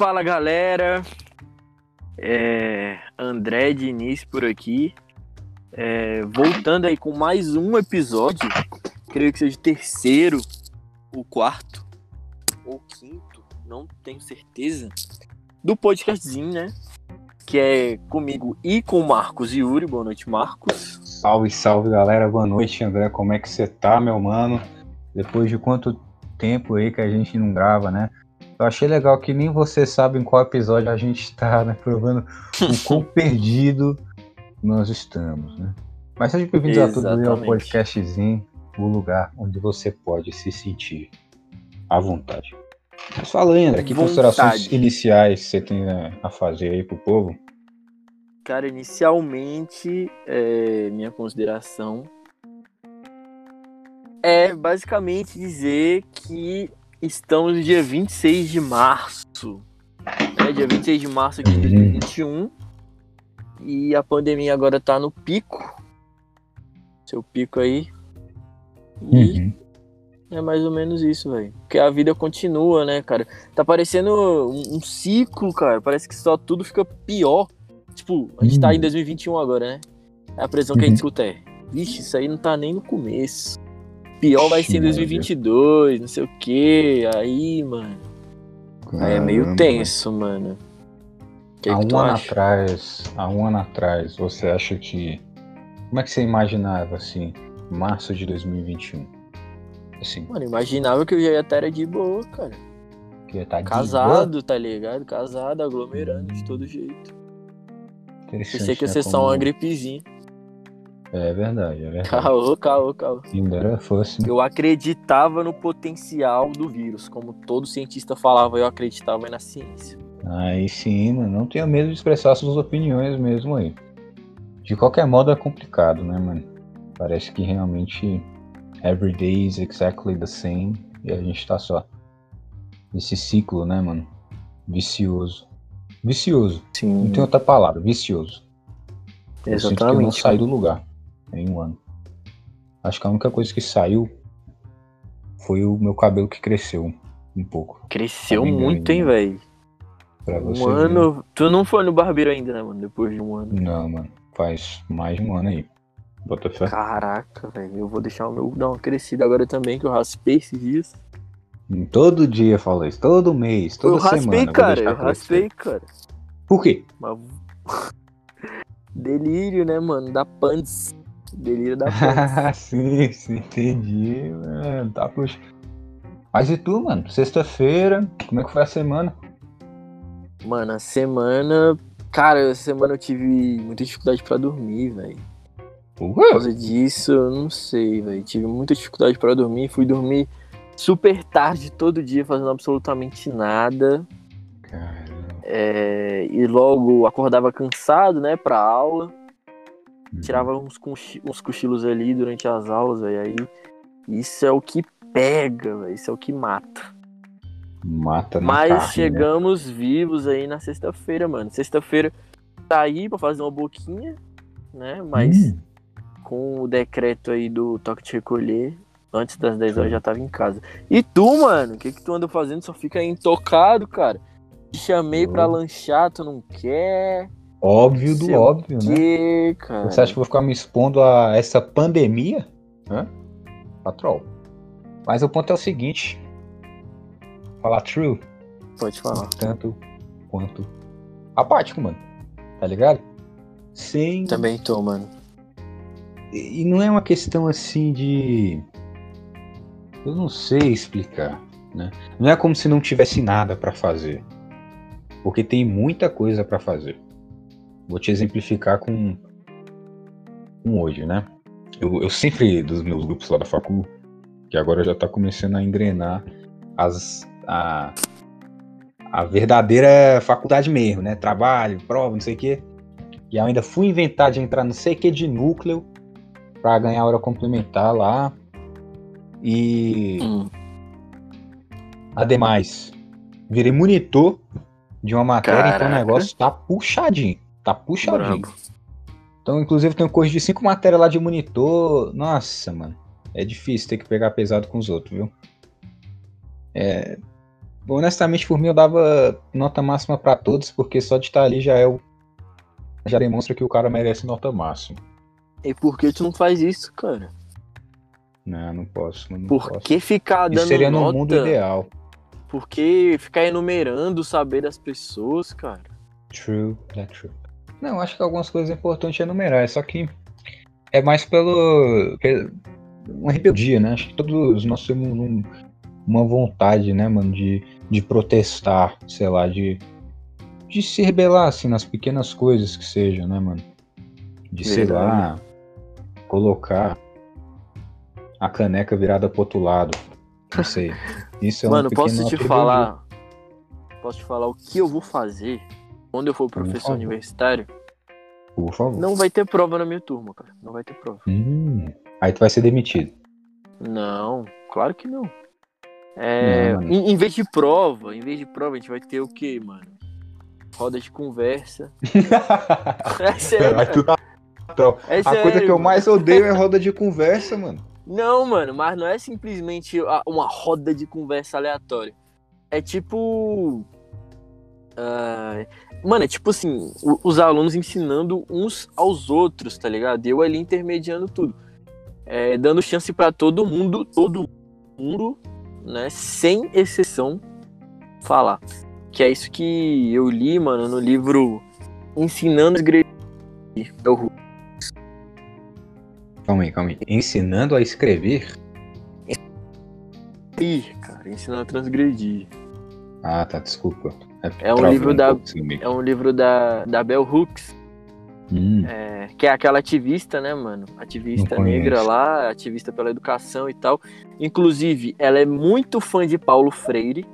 Fala galera, é, André Diniz por aqui, é, voltando aí com mais um episódio, creio que seja o terceiro, o quarto ou quinto, não tenho certeza, do podcastzinho, né? Que é comigo e com o Marcos Yuri. Boa noite, Marcos. Salve, salve galera, boa noite André, como é que você tá, meu mano? Depois de quanto tempo aí que a gente não grava, né? Eu achei legal que nem você sabe em qual episódio a gente tá, né? Provando o quão perdido nós estamos, né? Mas seja bem-vindos a todos aí ao podcastzinho, o lugar onde você pode se sentir à vontade. Mas fala aí, André, que considerações iniciais você tem a fazer aí pro povo? Cara, inicialmente, é, minha consideração é basicamente dizer que estamos no dia 26 de março. Né? Dia 26 de março de 2021. Uhum. E a pandemia agora tá no pico. Seu pico aí. E uhum. é mais ou menos isso, velho. Porque a vida continua, né, cara? Tá parecendo um, um, ciclo, cara. Parece que só tudo fica pior. Tipo, a gente uhum. tá em 2021 agora, né? É a pressão que a gente uhum. escuta é. Vixe, isso aí não tá nem no começo. Pior vai ser em 2022, não sei o que. Aí, mano. Caramba. Aí é meio tenso, mano. Que há que um ano acha? atrás, há um ano atrás, você acha que. Como é que você imaginava, assim, março de 2021? Assim. Mano, imaginava que eu já ia estar de boa, cara. Que ia estar Casado, boa? tá ligado? Casado, aglomerando de todo jeito. Pensei que ia ser só uma gripezinha. É verdade, é verdade. Caô, caô, caô. Ainda fosse. Eu acreditava no potencial do vírus. Como todo cientista falava, eu acreditava na ciência. Aí sim, mano. Não tenha medo de expressar suas opiniões mesmo aí. De qualquer modo é complicado, né, mano? Parece que realmente every day is exactly the same. E a gente tá só nesse ciclo, né, mano? Vicioso. Vicioso. Sim. Não tem outra palavra, vicioso. Exatamente. Eu sinto que eu não saí do lugar em um ano. Acho que a única coisa que saiu foi o meu cabelo que cresceu um pouco. Cresceu muito, hein, velho? Um ano. Ver. Tu não foi no barbeiro ainda, né, mano? Depois de um ano. Não, mano. Faz mais de um ano aí. Bota fé. Caraca, velho. Eu vou deixar o meu dar uma crescida agora também, que eu raspei esses dias. Todo dia falo isso, todo mês, toda eu raspei, semana. Cara, eu raspei, cara. Por quê? Delírio, né, mano? Da pants. Delírio da pants. sim, sim, entendi, mano. Tá, puxa. Mas e tu, mano? Sexta-feira, como é que foi a semana? Mano, a semana. Cara, essa semana eu tive muita dificuldade pra dormir, velho. Por causa disso, eu não sei, velho. Tive muita dificuldade para dormir. Fui dormir super tarde todo dia, fazendo absolutamente nada. É, e logo acordava cansado, né, pra aula. Uhum. Tirava uns, uns cochilos ali durante as aulas, véio, aí isso é o que pega, véio, isso é o que mata. Mata Mas carne, né? chegamos né? vivos aí na sexta-feira, mano. Sexta-feira saí pra fazer uma boquinha, né? Mas hum. com o decreto aí do toque de recolher, antes das 10 horas já tava em casa. E tu, mano, o que que tu anda fazendo? Só fica aí intocado, cara. Te chamei pra lanchar, tu não quer. Óbvio do óbvio, né? Cara? Você acha que eu vou ficar me expondo a essa pandemia? Hã? Patrol. Mas o ponto é o seguinte. Falar true. Pode falar. Tanto quanto apático, mano. Tá ligado? Sem. Também tô, mano. E não é uma questão assim de. Eu não sei explicar, né? Não é como se não tivesse nada para fazer porque tem muita coisa para fazer. Vou te exemplificar com, com hoje, né? Eu, eu, sempre, dos meus grupos lá da facul, que agora já tá começando a engrenar as, a, a verdadeira faculdade mesmo, né? Trabalho, prova, não sei o quê. E eu ainda fui inventar de entrar no sei que de núcleo para ganhar hora complementar lá. E. Hum. Ademais, virei monitor de uma matéria, Caraca. então o negócio tá puxadinho. Tá puxadinho. Então, inclusive, tem um curso de cinco matérias lá de monitor. Nossa, mano. É difícil ter que pegar pesado com os outros, viu? É. honestamente, por mim, eu dava nota máxima pra todos, porque só de estar ali já é o. Já demonstra que o cara merece nota máxima. E por que tu não faz isso, cara? Não, não posso. Não Por posso. que ficar dando Isso seria nota? no mundo ideal. Por que ficar enumerando o saber das pessoas, cara? True, that's true. Não, acho que algumas coisas é importante enumerar, só que é mais pelo. pelo uma rebeldia, né? Acho que todos nós temos um- uma vontade, né, mano, de, de protestar, sei lá, de, de se rebelar, assim, nas pequenas coisas que sejam, né, mano? De, sei lá, colocar a caneca virada pro outro lado. Não sei. Isso é uma Mano, posso te falar. Posso te falar o que eu vou fazer quando eu for professor universitário? Por favor. Não vai ter prova na minha turma, cara. Não vai ter prova. Hum, aí tu vai ser demitido. Não, claro que não. É, Não, em, em vez de prova, em vez de prova, a gente vai ter o quê, mano? Roda de conversa. É sério, Aí tu tá- é A sério, coisa que eu mais odeio é roda de conversa, mano. Não, mano, mas não é simplesmente uma roda de conversa aleatória. É tipo. ah, mano, é tipo assim, os alunos ensinando uns aos outros, tá ligado? Eu ali intermediando tudo. É, dando chance pra todo mundo, todo mundo, né, sem exceção, falar. Que é isso que eu li, mano, no livro Ensinando a Escrever. Calma aí, calma aí. Ensinando a escrever? Ih, cara, ensinando a transgredir. Ah, tá, desculpa. É um travou livro da- pouco assim. É um livro da, da Bell Hooks, Hum, é, que é aquela ativista, né, mano? Ativista negra lá, ativista pela educação e tal. Inclusive, ela é muito fã de Paulo Freire.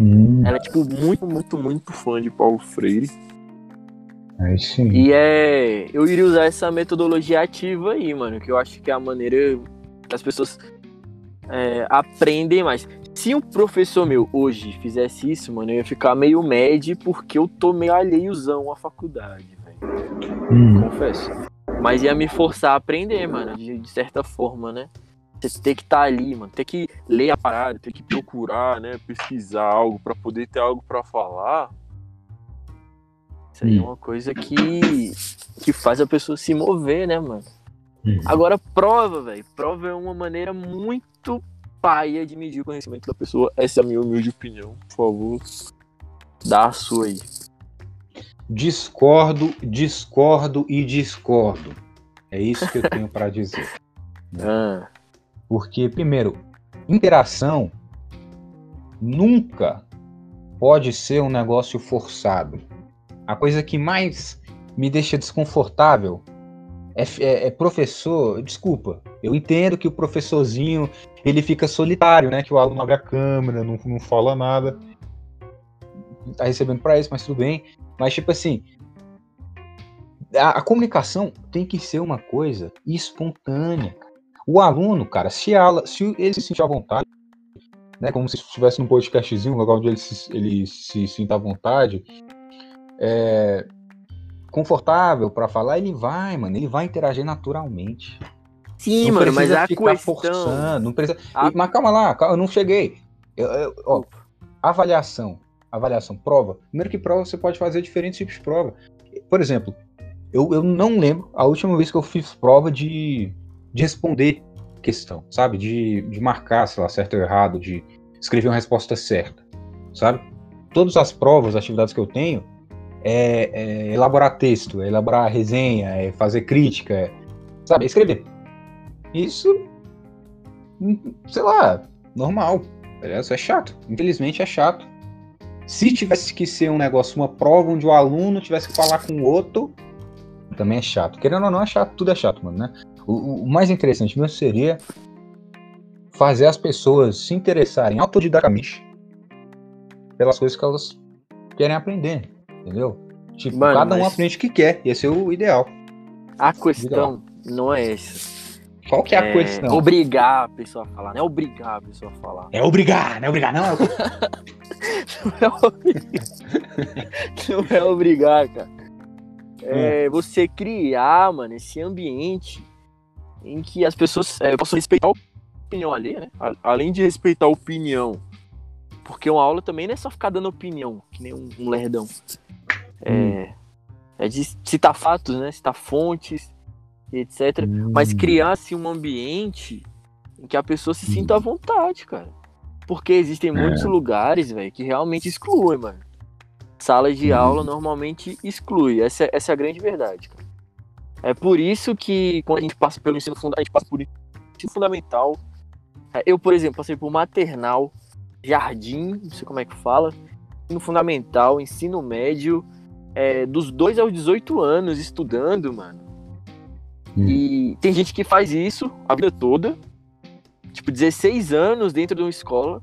hum, Ela é, tipo, muito, muito, muito fã de Paulo Freire. aí sim. E é. Eu iria usar essa metodologia ativa aí, mano, que eu acho que é a maneira que as pessoas é, aprendem mais. Se um professor meu hoje fizesse isso, mano, eu ia ficar meio mad porque eu tô meio alheiozão à faculdade, velho. Hum, Confesso. Mas ia me forçar a aprender, mano, de, de certa forma, né? Você ter que estar ali, mano, ter que ler a parada, ter que procurar, né? Pesquisar algo pra poder ter algo pra falar. Isso aí é Hum. uma coisa que, que faz a pessoa se mover, né, mano? hum. Agora, prova, velho. Prova é uma maneira muito paia de medir o conhecimento da pessoa. Essa é a minha humilde opinião. Por favor, dá a sua aí. Discordo, discordo e discordo. É isso que eu tenho pra dizer. Ah, Porque, primeiro, interação nunca pode ser um negócio forçado. A coisa que mais me deixa desconfortável é, é- é professor. Desculpa, eu entendo que o professorzinho ele fica solitário, né? Que o aluno abre a câmera, não, não fala nada. Tá recebendo pra isso, mas tudo bem. Mas, tipo assim, a, a comunicação tem que ser uma coisa espontânea. O aluno, cara, se, a aula, se ele se sentir à vontade, né, como se estivesse num podcastzinho, um lugar onde ele se, ele se sinta à vontade, é, confortável para falar, ele vai, mano, ele vai interagir naturalmente. sim, não mano, mas a ficar questão. forçando, não precisa. a- Mas calma lá, calma, eu não cheguei. Eu- eu- ó, avaliação, avaliação, prova. Primeiro que prova você pode fazer diferentes tipos de prova. Por exemplo, eu, eu não lembro a última vez que eu fiz prova de, de responder questão, sabe? De, de marcar, sei lá, certo ou errado, de escrever uma resposta certa, sabe? Todas as provas, atividades que eu tenho, é, é elaborar texto, é elaborar resenha, é fazer crítica, é, sabe? Escrever. Isso, hum, sei lá, normal. Isso é chato. Infelizmente é chato. Se tivesse que ser um negócio, uma prova onde o aluno tivesse que falar com o outro, também é chato. Querendo ou não, é chato, tudo é chato, mano, né? O, o- mais interessante mesmo seria fazer as pessoas se interessarem autodidacamente pelas coisas que elas querem aprender, entendeu? Tipo, Mano, cada um mas- aprende o que quer, esse é o ideal. A questão não é essa. Qual que é a questão? Obrigar a pessoa a falar, não é obrigar a pessoa a falar. É obrigar, não é obrigar, não. é Não é obrigar, não é obrigar cara. É Hum. você criar, mano, esse ambiente em que as pessoas é, possam respeitar a opinião alheia, né? Além de respeitar a opinião Porque uma aula também não é só ficar dando opinião, que nem um, um lerdão. É, Hum. é de citar fatos, né? Citar fontes, etc. Mas Hum. criar assim um ambiente em que a pessoa se Hum. sinta à vontade, cara. Porque existem muitos lugares, velho, que realmente excluem, mano. Salas de Hum. aula normalmente exclui. Essa, é- essa é a grande verdade, cara. É por isso que quando a gente passa pelo ensino fundamental, a gente passa por ensino fundamental. É, Eu, por exemplo, passei por maternal, jardim, não sei como é que fala, ensino fundamental, ensino médio, é, dos 2 aos 18 anos estudando, mano. Hum. E tem gente que faz isso a vida toda, tipo, 16 anos dentro de uma escola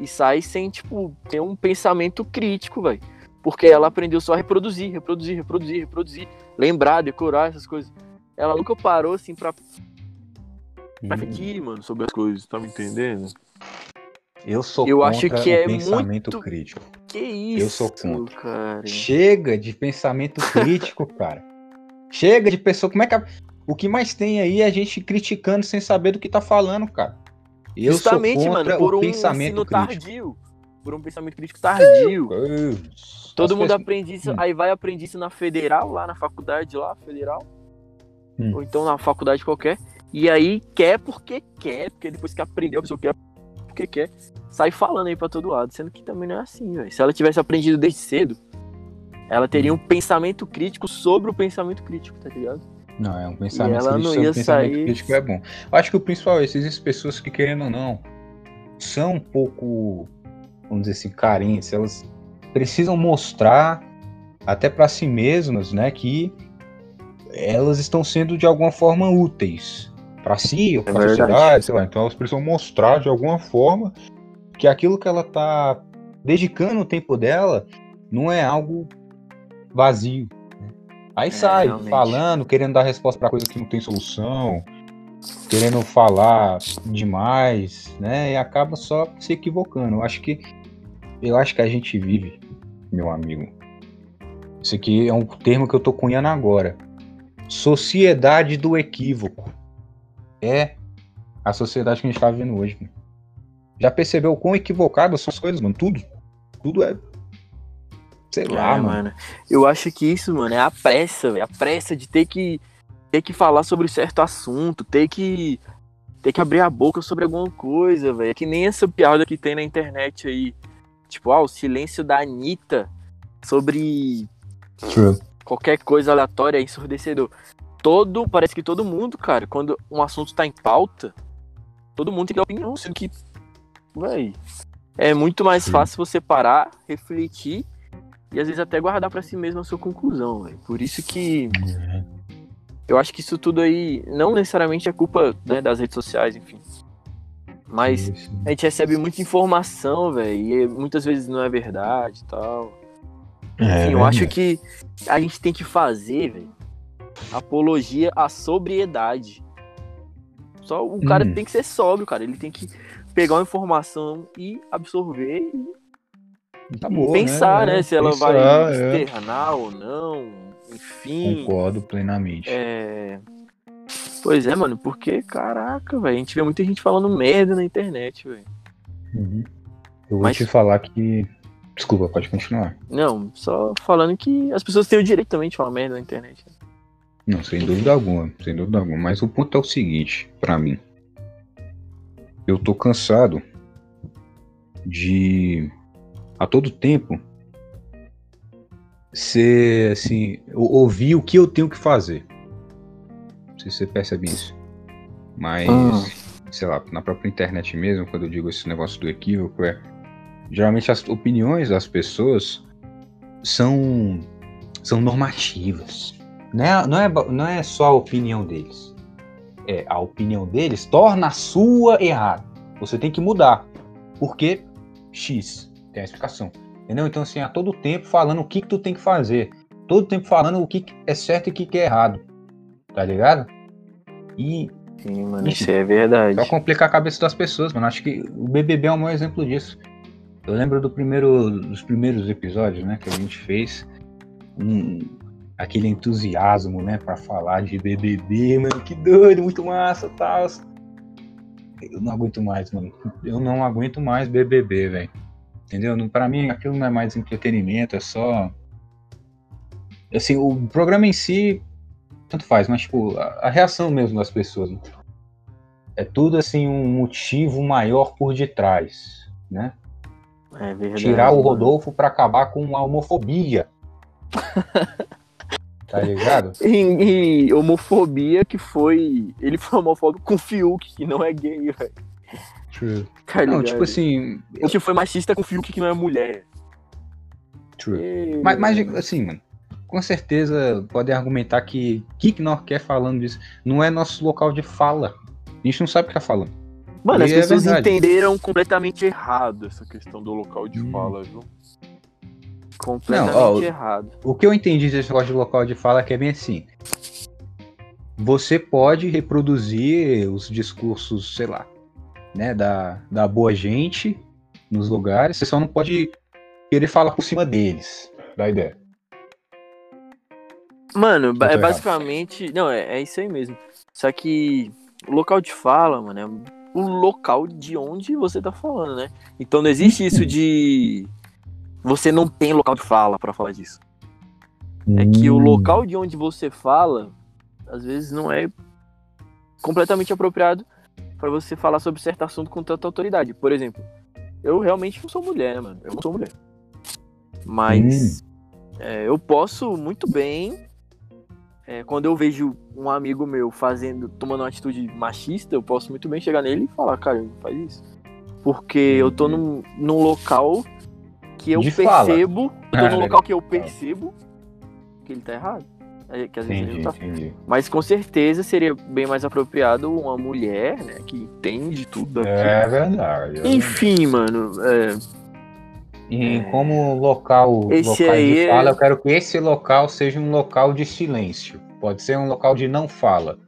e sai sem, tipo, ter um pensamento crítico, velho. Porque ela aprendeu só a reproduzir, reproduzir, reproduzir, reproduzir, lembrar, decorar essas coisas. Ela nunca parou, assim, pra, pra Hum. refletir, mano, sobre as coisas, tá me entendendo? Eu sou Eu acho que o é pensamento muito- crítico. Que isso, Eu sou contra. cara. Chega de pensamento crítico, cara. Chega de pessoa. Como é que a- o que mais tem aí é a gente criticando sem saber do que tá falando, cara. Eu Justamente, sou contra mano, por o um pensamento crítico. tardio. Por um pensamento crítico tardio. Deus. Todo As mundo pessoas- aprende isso, Hum. aí vai aprender isso na federal, lá na faculdade lá, federal. Hum. Ou então na faculdade qualquer. E aí quer porque quer, porque depois que aprendeu, a pessoa quer porque quer. Sai falando aí pra todo lado, sendo que também não é assim, velho. Se ela tivesse aprendido desde cedo, ela teria um pensamento crítico sobre o pensamento crítico, tá ligado? Não, é um pensamento ela crítico. não sobre ia o pensamento sair- crítico é bom. Eu acho que o principal é essas pessoas que, querendo ou não, são um pouco, vamos dizer assim, carentes. Elas precisam mostrar, até para si mesmas, né, que elas estão sendo de alguma forma úteis para si ou para a verdade. sociedade, sei lá. Então elas precisam mostrar de alguma forma que aquilo que ela tá dedicando o tempo dela não é algo vazio. né? Aí sai realmente. falando, querendo dar resposta para coisa que não tem solução, querendo falar demais, né? E acaba só se equivocando. Eu acho que eu acho que a gente vive, meu amigo. Isso aqui é um termo que eu tô cunhando agora. Sociedade do equívoco. É a sociedade que a gente tá vivendo hoje. mano. Já percebeu o quão equivocadas são as coisas, mano? Tudo. Tudo é. Sei lá, É, mano. Eu acho que isso, mano, é a pressa, velho. A pressa de ter que ter que falar sobre certo assunto, ter que ter que abrir a boca sobre alguma coisa, velho. É que nem essa piada que tem na internet aí. Tipo, ah, o silêncio da Anitta sobre True. qualquer coisa aleatória é ensurdecedor. Todo, parece que todo mundo, cara, quando um assunto tá em pauta, todo mundo tem que dar opinião, sendo que, véi, é muito mais Sim. fácil você parar, refletir e às vezes até guardar pra si mesmo a sua conclusão, velho. Por isso que eu acho que isso tudo aí não necessariamente é culpa né, das redes sociais, enfim. Mas a gente recebe muita informação, velho, e muitas vezes não é verdade e tal. É, Enfim, eu acho que a gente tem que fazer, velho, apologia à sobriedade. Só o cara Hum. tem que ser sóbrio, cara. Ele tem que pegar uma informação e absorver e Tá boa, pensar, né? É, se ela pensar, vai é. externar ou não. Enfim. Concordo plenamente. É... Pois é, mano, porque, caraca, velho, a gente vê muita gente falando merda na internet, velho. Uhum. Eu vou Mas- te falar que. Desculpa, pode continuar. Não, só falando que as pessoas têm o direito também de falar merda na internet. Não, sem dúvida alguma, sem dúvida alguma. Mas o ponto é o seguinte, pra mim. Eu tô cansado de a todo tempo ser assim, ou- ouvir o que eu tenho que fazer. Não sei se você percebe isso. Mas, Ah. sei lá, na própria internet mesmo, quando eu digo esse negócio do equívoco, é. Geralmente as opiniões das pessoas são, são normativas. Não é, não, é, não é só a opinião deles. É, a opinião deles torna a sua errada. Você tem que mudar. Porque X. Tem a explicação. Entendeu? Então, assim, a todo tempo falando o que, que tu tem que fazer. Todo tempo falando o que, que é certo e o que, que é errado. Tá ligado? E Sim, mano, isso é verdade. só complicar a cabeça das pessoas, mano. Acho que o BBB é um maior exemplo disso. Eu lembro do primeiro, dos primeiros episódios, né, que a gente fez. Um, aquele entusiasmo, né, pra falar de BBB, mano. Que doido, muito massa, tal. Eu não aguento mais, mano. Eu não aguento mais BBB, velho. Entendeu? Pra mim aquilo não é mais entretenimento, é só. Assim, o programa em si, tanto faz, mas tipo, a, a reação mesmo das pessoas. né? É tudo assim um motivo maior por detrás, né? É verdade. Tirar o. Rodolfo pra acabar com a homofobia. tá ligado? E, e homofobia que foi. Ele foi homofóbico com o Fiuk, que não é gay, velho. Tá Não, tipo assim. O que foi machista com o Fiuk, que não é mulher. True. E- Mas, mas, assim, mano, com certeza podem argumentar que que, nós quer falando disso não é nosso local de fala. A gente não sabe o que tá falando. Mano, as E é pessoas verdade. entenderam completamente errado essa questão do local de Hum. fala, viu? Completamente Não, ó, errado. O que eu entendi desse negócio de local de fala é que é bem assim. Você pode reproduzir os discursos, sei lá, né, da, da boa gente nos lugares, você só não pode querer falar por cima deles, da ideia. Mano, ba- tô é errado. basicamente. Não, é, é isso aí mesmo. Só que o local de fala, mano, é o local de onde você tá falando, né? Então não existe isso de. Você não tem local de fala pra falar disso. É que o Hum. local de onde você fala, às vezes não é completamente apropriado pra você falar sobre certo assunto com tanta autoridade. Por exemplo, eu realmente não sou mulher, né, mano? Eu não sou mulher. Mas é, eu posso muito bem, é, quando eu vejo um amigo meu fazendo, tomando uma atitude machista, eu posso muito bem chegar nele e falar, cara, não faz isso. Porque eu tô num, num local que eu De fala. percebo, eu tô Ah, num local que eu percebo que ele tá errado. É, Que às vezes ele Entendi, tá. entendi. Mas com certeza seria bem mais apropriado uma mulher, né, que entende tudo aqui. É verdade. é Enfim, mano, é, E como local, Esse local aí de é- fala, eu quero que esse local seja um local de silêncio. Pode ser um local de não fala.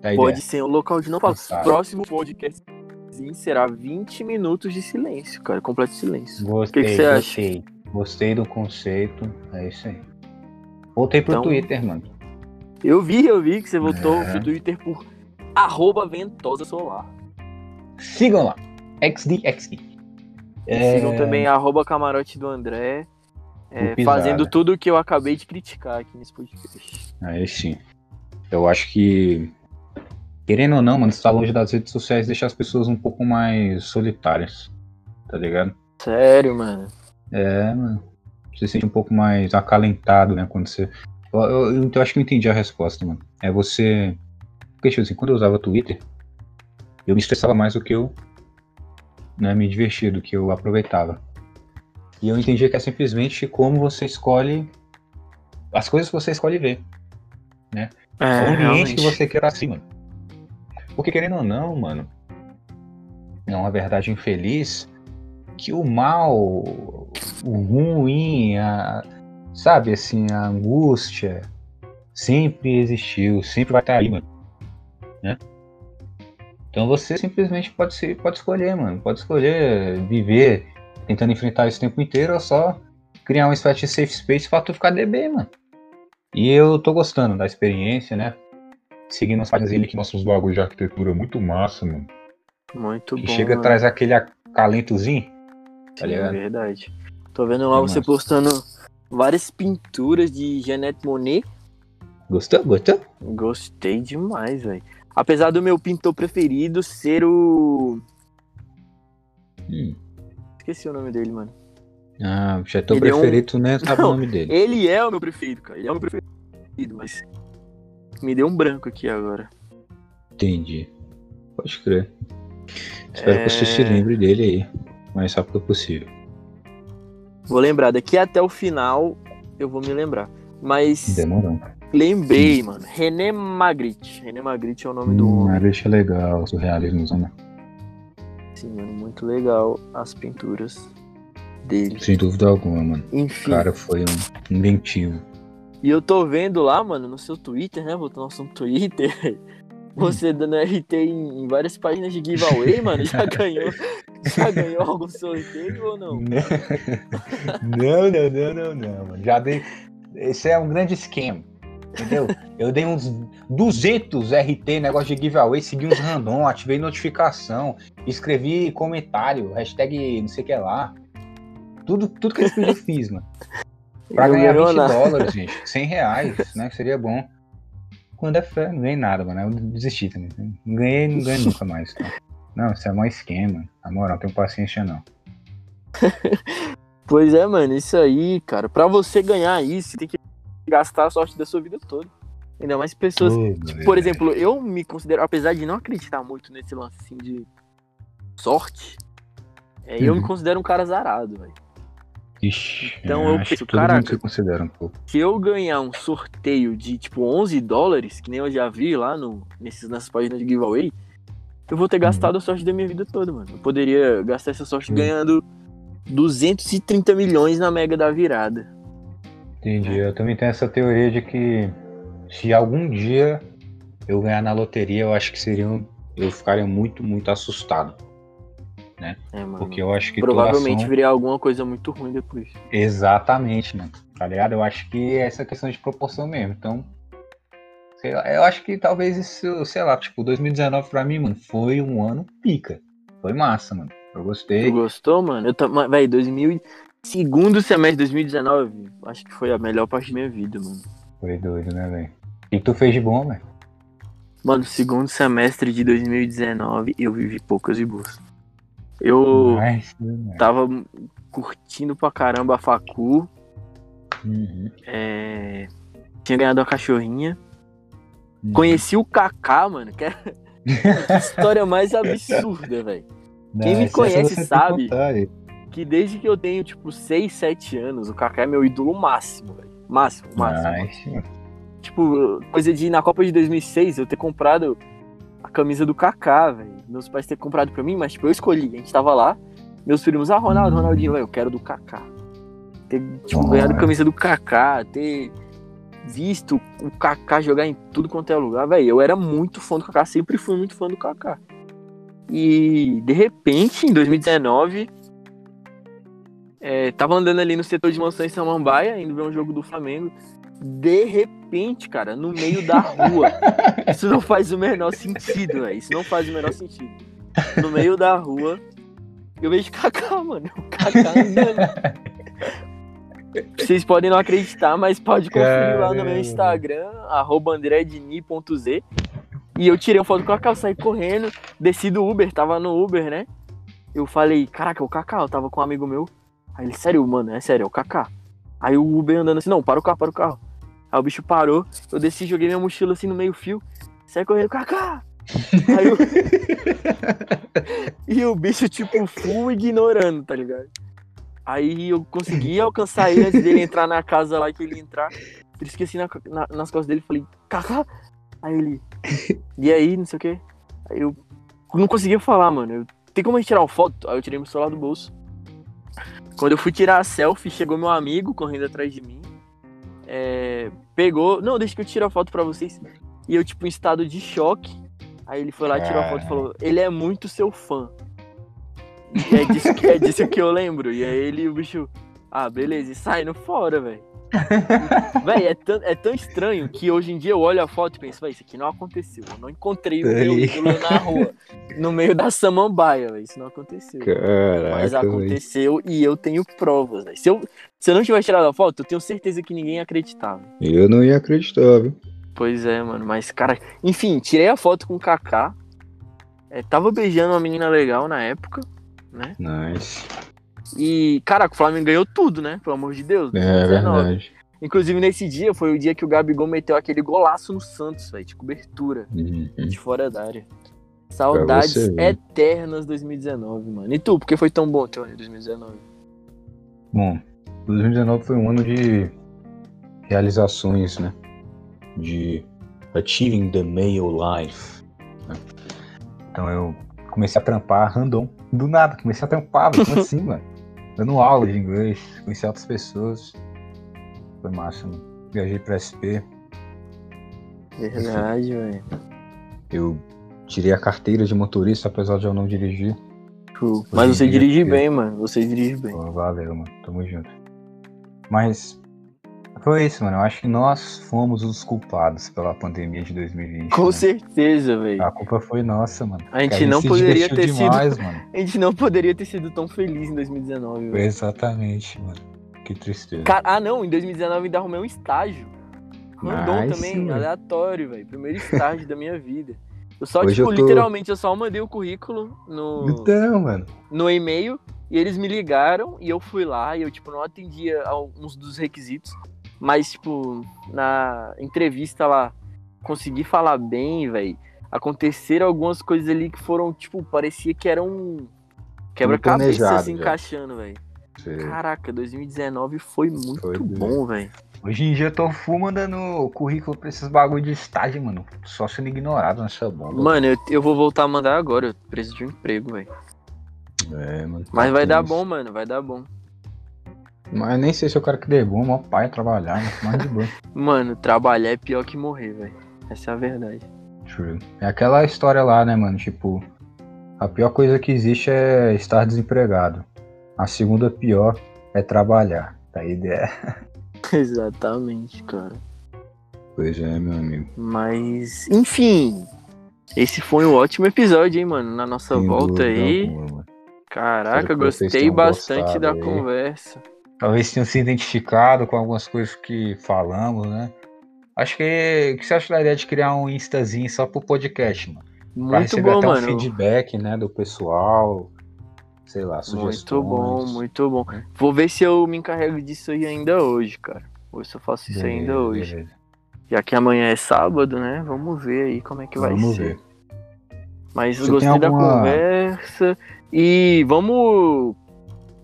Tá pode ideia? ser um local de não fala. Tá. Próximo podcast sim, será 20 minutos de silêncio, cara, completo silêncio. Gostei, que que você acha? gostei. Gostei do conceito. É isso aí. Voltei pro Então- Twitter, mano. Eu vi, eu vi que você votou É. pro Twitter por arroba ventosa solar. Sigam lá. XDXD. É, Sigam também arroba camarote do André. é, fazendo tudo o que eu acabei de criticar aqui nesse podcast. Aí sim. Eu acho que. Querendo ou não, mano, estar longe das redes sociais deixa as pessoas um pouco mais solitárias. Tá ligado? Sério, mano. É, mano. Você se sente um pouco mais acalentado, né? Quando você. Eu, eu, eu acho que eu entendi a resposta, mano. É você. Porque, tipo assim, quando eu usava Twitter, eu me estressava mais do que eu né, me divertia, do que eu aproveitava. E eu entendi que é simplesmente como você escolhe. As coisas que você escolhe ver. É, o ambiente realmente. que você quer assim, mano. Porque querendo ou não, mano, é uma verdade infeliz que o mal, o ruim, a, sabe, assim, a angústia sempre existiu, sempre vai estar aí, mano. Né? Então você simplesmente pode, se, pode escolher, mano. Pode escolher viver tentando enfrentar isso o tempo inteiro ou só criar uma espécie de safe space pra tu ficar DB, mano. E eu tô gostando da experiência, né? Seguindo as páginas dele que mostra uns bagulhos de arquitetura muito massa, mano. Muito Que bom. chega mano. atrás aquele acalentozinho. tá Sim, ligado? É verdade. Tô vendo lá É você massa. postando várias pinturas de Jeanette Monet. Gostou? Gostou? Gostei demais, velho. Apesar do meu pintor preferido ser o. Hum. Esqueci o nome dele, mano. Ah, já é teu Ele é um- preferido, nem sabe Não, o nome dele. Ele é o meu preferido, cara. Ele é o meu preferido, mas. Me deu um branco aqui agora. Entendi. Pode crer. Espero que você É. se lembre dele aí. O mais rápido possível. Vou lembrar, daqui até o final eu vou me lembrar. Mas Demorou. lembrei, mano. René Magritte. René Magritte é o nome do Hum, homem. mas deixa legal, surrealismo, né? Sim, mano, muito legal as pinturas dele. Sem dúvida alguma, mano. O Enfim. cara foi um inventivo. E eu tô vendo lá, mano, no seu Twitter, né? Ao assunto Twitter. Você dando RT em, várias páginas de giveaway, mano. Já ganhou. Já ganhou algum sorteio ou não? não, não, não, não, não, mano. Já dei. Esse é um grande esquema. Entendeu? Eu dei uns 200 RT, negócio de giveaway, segui uns random, ativei notificação, escrevi comentário, hashtag não sei o que lá. Tudo, tudo que eles pediram eu fiz, mano. Pra ganhar ganhou 20 nada. dólares, gente, 100 reais, né? Seria bom. Quando é fé, não ganhei nada, mano. Eu desisti também. Não ganhei, não ganhei nunca mais. Tá? Não, isso é mó esquema. Na moral, não tenho paciência não. Pois é, mano, isso aí, cara. Pra você ganhar isso, você tem que gastar a sorte da sua vida toda. Ainda mais pessoas. Tipo, por exemplo, eu me considero, apesar de não acreditar muito nesse lance assim de sorte, é, eu Uhum. me considero um cara azarado, velho. Ixi, Então é, eu penso, caraca. um pouco. Se eu ganhar um sorteio de tipo 11 dólares, que nem eu já vi lá no, nesses, nessas páginas de giveaway, eu vou ter gastado a sorte da minha vida toda, mano. Eu poderia gastar essa sorte Uhum. ganhando 230 milhões na Mega da Virada. Entendi. Eu também tenho essa teoria de que se algum dia eu ganhar na loteria, eu acho que seria um- eu ficaria muito, muito assustado. É, mano. Porque eu acho que Provavelmente ação... viria alguma coisa muito ruim depois. Exatamente, mano. Tá ligado? Eu acho que é essa questão de proporção mesmo. Então, sei lá, eu acho que talvez isso, sei lá, tipo, 2019 pra mim, mano, foi um ano pica. Foi massa, mano. Eu gostei. Tu gostou, mano? Eu tam... Véi, 2000... e- segundo semestre de 2019, acho que foi a melhor parte da minha vida, mano. Foi doido, né, velho? O que tu fez de bom, velho? Mano, segundo semestre de 2019, eu vivi poucas e boas. Eu né, tava curtindo pra caramba a facu, Uhum. é, tinha ganhado a cachorrinha, Uhum. conheci o Kaká, mano, que, é... que história mais absurda, velho. Quem me conhece sabe. Que desde que eu tenho, tipo, 6, 7 anos, o Kaká é meu ídolo máximo, velho. Máximo, máximo. Nice. Tipo, coisa de na Copa de 2006 eu ter comprado camisa do Kaká, velho. Meus pais ter comprado pra mim, mas tipo, eu escolhi. A gente tava lá, meus primos, ah, Ronaldo, Ronaldinho, eu quero do Kaká. Ter, tipo, Nossa. ganhado camisa do Kaká, ter visto o Kaká jogar em tudo quanto é lugar, velho. Eu era muito fã do Kaká, sempre fui muito fã do Kaká. E de repente, em 2019, é, tava andando ali no setor de mansões Samambaia, indo ver um jogo do Flamengo. De repente, cara, no meio da rua. Isso não faz o menor sentido, velho. Isso não faz o menor sentido. No meio da rua, eu vejo Kaká, mano. O Kaká andando. Vocês podem não acreditar, mas pode conferir lá no meu Caramba. Instagram, andredni.z. E eu tirei uma foto com o Kaká, saí correndo, desci do Uber, tava no Uber, né? Eu falei, caraca, é o Kaká, eu tava com um amigo meu. Aí ele, sério, mano, é sério, é o Kaká. Aí o Uber andando assim, não, para o carro, para o carro. Aí o bicho parou, eu desci, joguei minha mochila assim no meio fio, saí correndo, Kaká! Aí eu... e o bicho, tipo, full ignorando, tá ligado? Aí eu consegui alcançar ele antes dele entrar na casa lá que ele entrar. Eu esqueci na, na- nas costas dele e falei, Kaká! Aí ele, e aí, não sei o quê. Aí eu não conseguia falar, mano. Eu, tem como a gente tirar uma foto? Aí eu tirei meu celular do bolso. Quando eu fui tirar a selfie, chegou meu amigo correndo atrás de mim. É, pegou. Não, deixa que eu tire a foto pra vocês. E eu, tipo, em estado de choque. Aí ele foi lá, tirou a foto e falou: Ele é muito seu fã. E é disso, que, é disso que eu lembro. E aí ele, o bicho, ah, beleza, e saindo fora, velho. Véi, é tão, é tão estranho que hoje em dia eu olho a foto e penso, véi, isso aqui não aconteceu. Eu não encontrei o meu ídolo na rua, no meio da samambaia, véi. Isso não aconteceu. Mas Caraca, velho. aconteceu e eu tenho provas, véi. Se eu, se eu não tivesse tirado a foto, eu tenho certeza que ninguém acreditava. Eu não ia acreditar, viu? Pois é, mano, mas, cara, enfim, tirei a foto com o Kaká. É, tava beijando uma menina legal na época, né? Nice. E, caraca, o Flamengo ganhou tudo, né? Pelo amor de Deus. É 2019. verdade. Inclusive, nesse dia foi o dia que o Gabigol meteu aquele golaço no Santos, velho, de cobertura, Uhum. de fora da área. Saudades você eternas 2019, mano. E tu, por que foi tão bom teu ano de 2019? Bom, 2019 foi um ano de realizações, né? De achieving the male life. né? Então eu comecei a trampar random. Do nada, comecei a trampar, assim, mano? Dando aula de inglês, conheci outras pessoas. Foi massa, mano. Viajei pra SP. Verdade, velho. Eu tirei a carteira de motorista, apesar de eu não dirigir. True. Mas você dirige eu- bem, mano. Você dirige bem. Pô, valeu, mano. Tamo junto. Mas Foi isso, mano. Eu acho que nós fomos os culpados pela pandemia de 2020. Com né? certeza, velho. A culpa foi nossa, mano. A gente Porque não se poderia ter demais, sido. mano. A gente não poderia ter sido tão feliz em 2019, velho. Exatamente, mano. Que tristeza. Cara, ah, não, em 2019 ainda arrumei um estágio. Random Nice, também, mano. aleatório, velho. Primeiro estágio da minha vida. Eu só, Hoje tipo, eu tô- literalmente, eu só mandei o currículo no, Então, mano. no e-mail e eles me ligaram e eu fui lá e eu, tipo, não atendia alguns dos requisitos. Mas, tipo, na entrevista lá, consegui falar bem, velho. Aconteceram algumas coisas ali que foram, tipo, parecia que eram um quebra-cabeça se já. encaixando, velho. Caraca, 2019 foi muito Foi bom, velho. Hoje em dia eu tô full mandando currículo pra esses bagulho de estágio, mano. Só sendo ignorado nessa bomba. Mano, eu, eu vou voltar a mandar agora. Eu preciso de um emprego, velho. É, mano. Mas vai Tem dar isso. bom, mano. Vai dar bom. Mas nem sei se eu quero que dê bom, mó pai trabalhar, mas mais de boa. Mano, trabalhar é pior que morrer, velho. Essa é a verdade. True. É aquela história lá, né, mano? Tipo, a pior coisa que existe é estar desempregado. A segunda pior é trabalhar. Tá ideia. Exatamente, cara. Pois é, meu amigo. Mas, enfim. Esse foi um ótimo episódio, hein, mano? Na nossa Sem volta aí. alguma. Caraca, gostei bastante gostado da aí. conversa. Talvez tenham se identificado com algumas coisas que falamos, né? Acho que. O que você acha da ideia de criar um instazinho só pro podcast, mano? Pra Muito receber bom, até um mano. feedback, né, do pessoal. Sei lá, sugestões. Muito bom, muito bom. Vou ver se eu me encarrego disso aí ainda hoje, cara. Ou se eu faço isso Beleza, ainda hoje. beleza. Já que amanhã é sábado, né? Vamos ver aí como é que vai Vamos ser. ver. Mas Você gostei tem da alguma- conversa. E vamos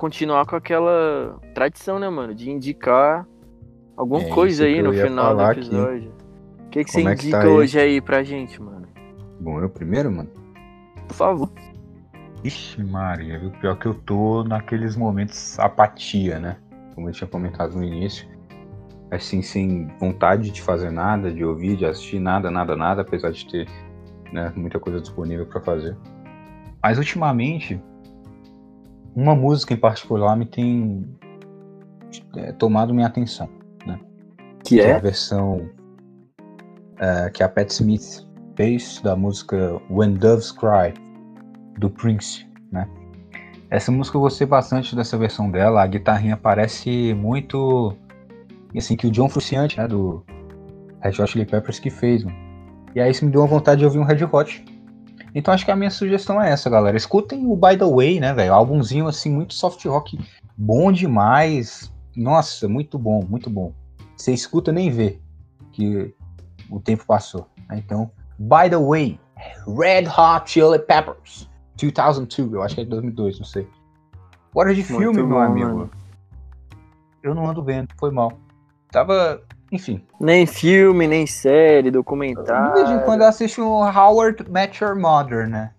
continuar com aquela tradição, né, mano? De indicar alguma É coisa aí no final do episódio. O que, que você é que indica tá aí? hoje aí pra gente, mano? Bom, eu primeiro, mano. Por favor. Ixi, Maria, viu? Pior que eu tô naqueles momentos apatia, né? Como eu tinha comentado no início. Assim, sem vontade de fazer nada, de ouvir, de assistir nada, nada, nada, apesar de ter né, muita coisa disponível pra fazer. Mas ultimamente, uma música em particular me tem é, tomado minha atenção. Que que é a versão é, que a Pat Smith fez da música When Doves Cry, do Prince, né? Essa música eu gostei bastante dessa versão dela, a guitarrinha parece muito assim que o John Frusciante, né, do Red Hot Chili Peppers que fez, mano. E aí isso me deu uma vontade de ouvir um Red Hot. Então acho que a minha sugestão é essa, galera. Escutem o By the Way, né, velho? Álbumzinho assim muito soft rock, bom demais. Nossa, muito bom, muito bom. Você escuta nem vê que o tempo passou. né? Então, By the Way, Red Hot Chili Peppers, 2002, eu acho que é de 2002, não sei. Hora de filme, Muito meu bom, amigo. mano. Eu não ando vendo, foi mal. Tava, enfim. Nem filme, nem série, De documentário. vez em quando eu assisto um Howard Met Your Mother, né?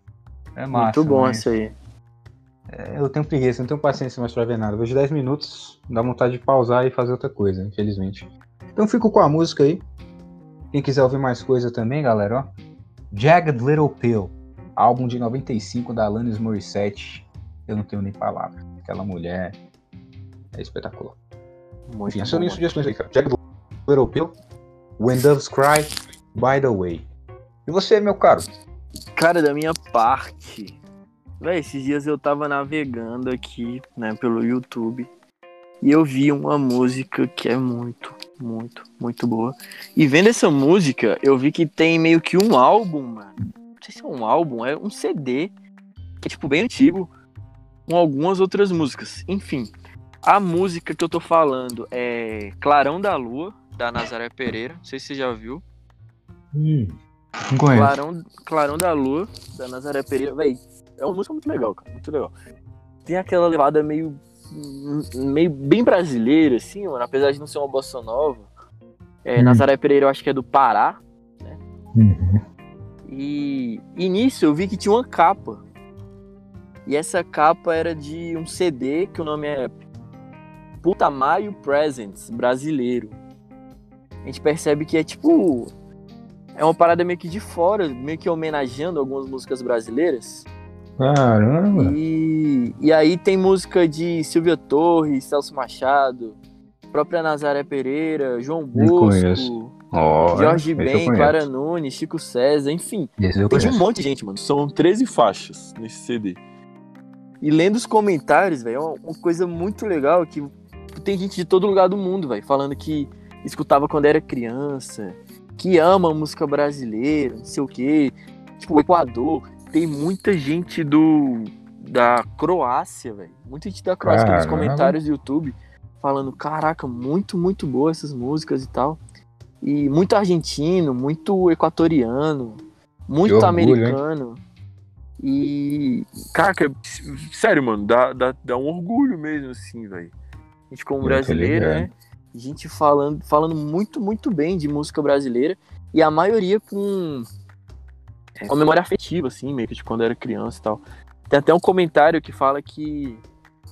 É massa. Muito bom isso aí. é, Eu tenho preguiça, não tenho paciência mais pra ver nada. Vejo 10 minutos, dá vontade de pausar e fazer outra coisa, infelizmente. Então fico com a música aí. Quem quiser ouvir mais coisa também, galera, ó. Jagged Little Pill, álbum de 95 da Alanis Morissette. Eu não tenho nem palavra. Aquela mulher é espetacular. Muito Enfim, bom, mano. sugestões aí, cara. Jagged Pill, When Doves Cry, By the Way. E você, meu caro? Cara, da minha parte. Véi, esses dias eu tava navegando aqui, né, pelo YouTube. E eu vi uma música que é muito, muito, muito boa. E vendo essa música, eu vi que tem meio que um álbum, mano. Não sei se é um álbum, é um CD. Que é, tipo, bem antigo. Com algumas outras músicas. Enfim. A música que eu tô falando é Clarão da Lua, da Nazaré Pereira. Não sei se você já viu. Hum, não conheço. Clarão, Clarão da Lua, da Nazaré Pereira, véi, é uma música muito legal, cara, muito legal. Tem aquela levada meio, meio bem brasileira, assim, mano, apesar de não ser uma bossa nova. É, Hum. Nazaré Pereira eu acho que é do Pará, Uhum. e, e nisso eu vi que tinha uma capa. E essa capa era de um CD que o nome é Putamayo Presents, brasileiro. A gente percebe que é tipo. É uma parada meio que de fora, meio que homenageando algumas músicas brasileiras. Caramba. E, e aí tem música de Silvia Torres, Celso Machado, própria Nazaré Pereira, João. Bosco, Ó, Jorge Ben. Clara Nunes, Chico César, enfim. Tem de um monte de gente, mano. São 13 faixas nesse CD. E lendo os comentários, velho, é uma, uma coisa muito legal que tem gente de todo lugar do mundo, velho, falando que escutava quando era criança, que ama música brasileira, não sei o quê. Tipo, o Equador, tem muita gente do da Croácia, velho. Muita gente da Croácia nos comentários do YouTube falando, caraca, muito, muito boa essas músicas e tal. E muito argentino, muito equatoriano, muito orgulho, hein? americano. E, caraca, sério, mano, dá, dá, dá um orgulho mesmo, assim, velho. A gente como brasileiro, né? Gente falando, falando muito, muito bem de música brasileira. E a maioria com, com memória afetiva, assim, meio que de quando era criança e tal. Tem até um comentário que fala que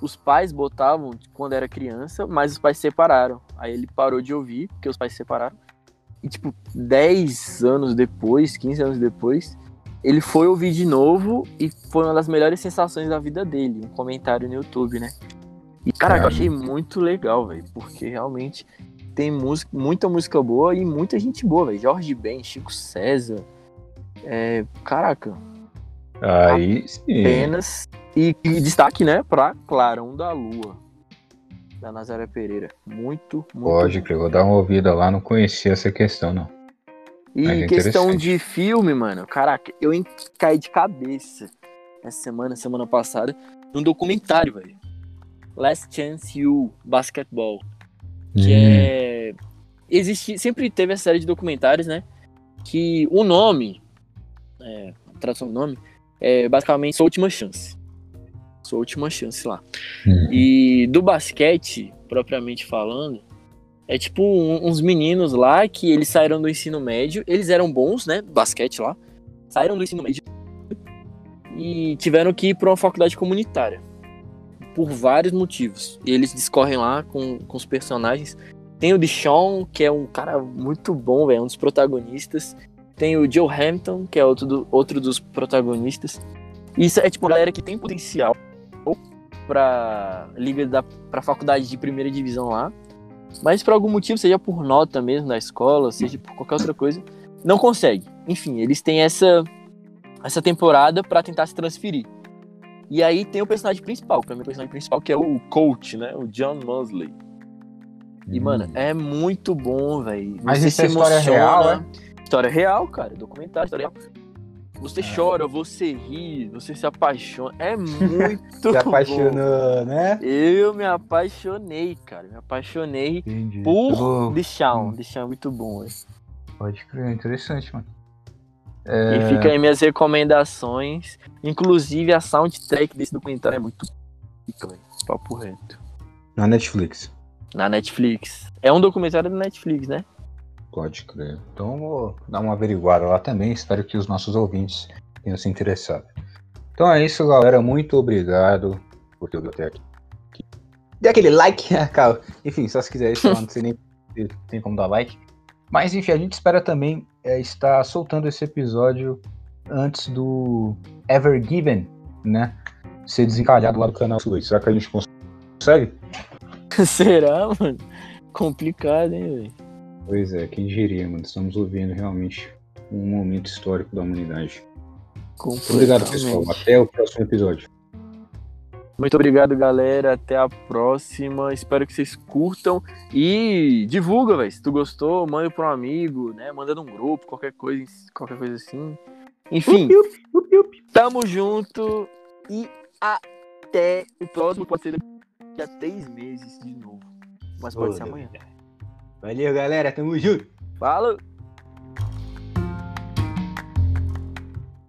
os pais botavam quando era criança, mas os pais se separaram. Aí ele parou de ouvir, porque os pais se separaram. E, tipo, 10 anos depois, 15 anos depois, ele foi ouvir de novo e foi uma das melhores sensações da vida dele. Um comentário no YouTube, né? E, cara, eu achei muito legal, velho, porque realmente tem música, muita música boa e muita gente boa, velho. Jorge Ben, Chico César. É, caraca, Aí sim. apenas. E, e destaque, né, pra Clarão da Lua, da Nazaré Pereira. Muito, muito. Pode crer, vou dar uma ouvida lá, não conhecia essa questão, não. E Mas é questão de filme, mano, caraca, eu caí de cabeça essa semana, semana passada, num documentário, velho. Last Chance You Basketball. Que Hum, é. Existe. Sempre teve essa série de documentários, né? Que o nome. É, a tradução do nome é basicamente Sua Última Chance. Sua Última Chance lá. hum. E do basquete, propriamente falando, é tipo um- uns meninos lá que eles saíram do ensino médio, eles eram bons, né? Basquete lá. Saíram do ensino médio e tiveram que ir para uma faculdade comunitária. Por vários motivos. E eles discorrem lá com, com os personagens. Tem o Deshaun, que é um cara muito bom, velho, um dos protagonistas. Tem o Joe Hampton, que é outro, do- outro dos protagonistas. Isso é tipo uma galera que tem potencial pra liga da pra faculdade de primeira divisão lá. Mas por algum motivo, seja por nota mesmo da escola, seja por qualquer outra coisa, não consegue. Enfim, eles têm essa essa temporada pra tentar se transferir. E aí tem o personagem principal, pra mim o personagem principal que é o coach, né? O John Mosley. E, mano, é muito bom, velho. Hum. Mas Você isso se é história emociona. real, é? História real, cara. Documentário, história real. Você chora, você ri, você se apaixona. É muito Se bom. apaixonou, né? Eu me apaixonei, cara. Me apaixonei Entendi. por Eu vou- Deshaun. Hum. Deshaun é muito bom, velho. Pode crer, interessante, mano. E É, fica aí minhas recomendações. Inclusive a soundtrack desse documentário é muito pica. Papo reto. Na Netflix. Na Netflix. É um documentário da Netflix, né? Pode crer. Então vou dar uma averiguada lá também. Espero que os nossos ouvintes tenham se interessado. Então é isso, galera. Muito obrigado por ter ouvido até aqui. Dê aquele like, Calma. Enfim, só se quiser isso, não sei nem tem como dar like. Mas enfim, a gente espera também é, estar soltando esse episódio antes do Ever Given, né? Ser desencalhado lá do canal 2. Será que a gente consegue? Será, mano? Complicado, hein, velho? Pois é, quem diria, mano? Estamos ouvindo realmente um momento histórico da humanidade. Obrigado, pessoal. Até o próximo episódio. Muito obrigado, galera. Até a próxima. Espero que vocês curtam. E divulga, velho. Se tu gostou, manda pra um amigo, né? Manda num grupo, qualquer coisa, qualquer coisa assim. Enfim, tamo junto. E até o próximo. Pode ser daqui a três meses de novo. Mas pode ser amanhã. Valeu, galera. Tamo junto. Falou!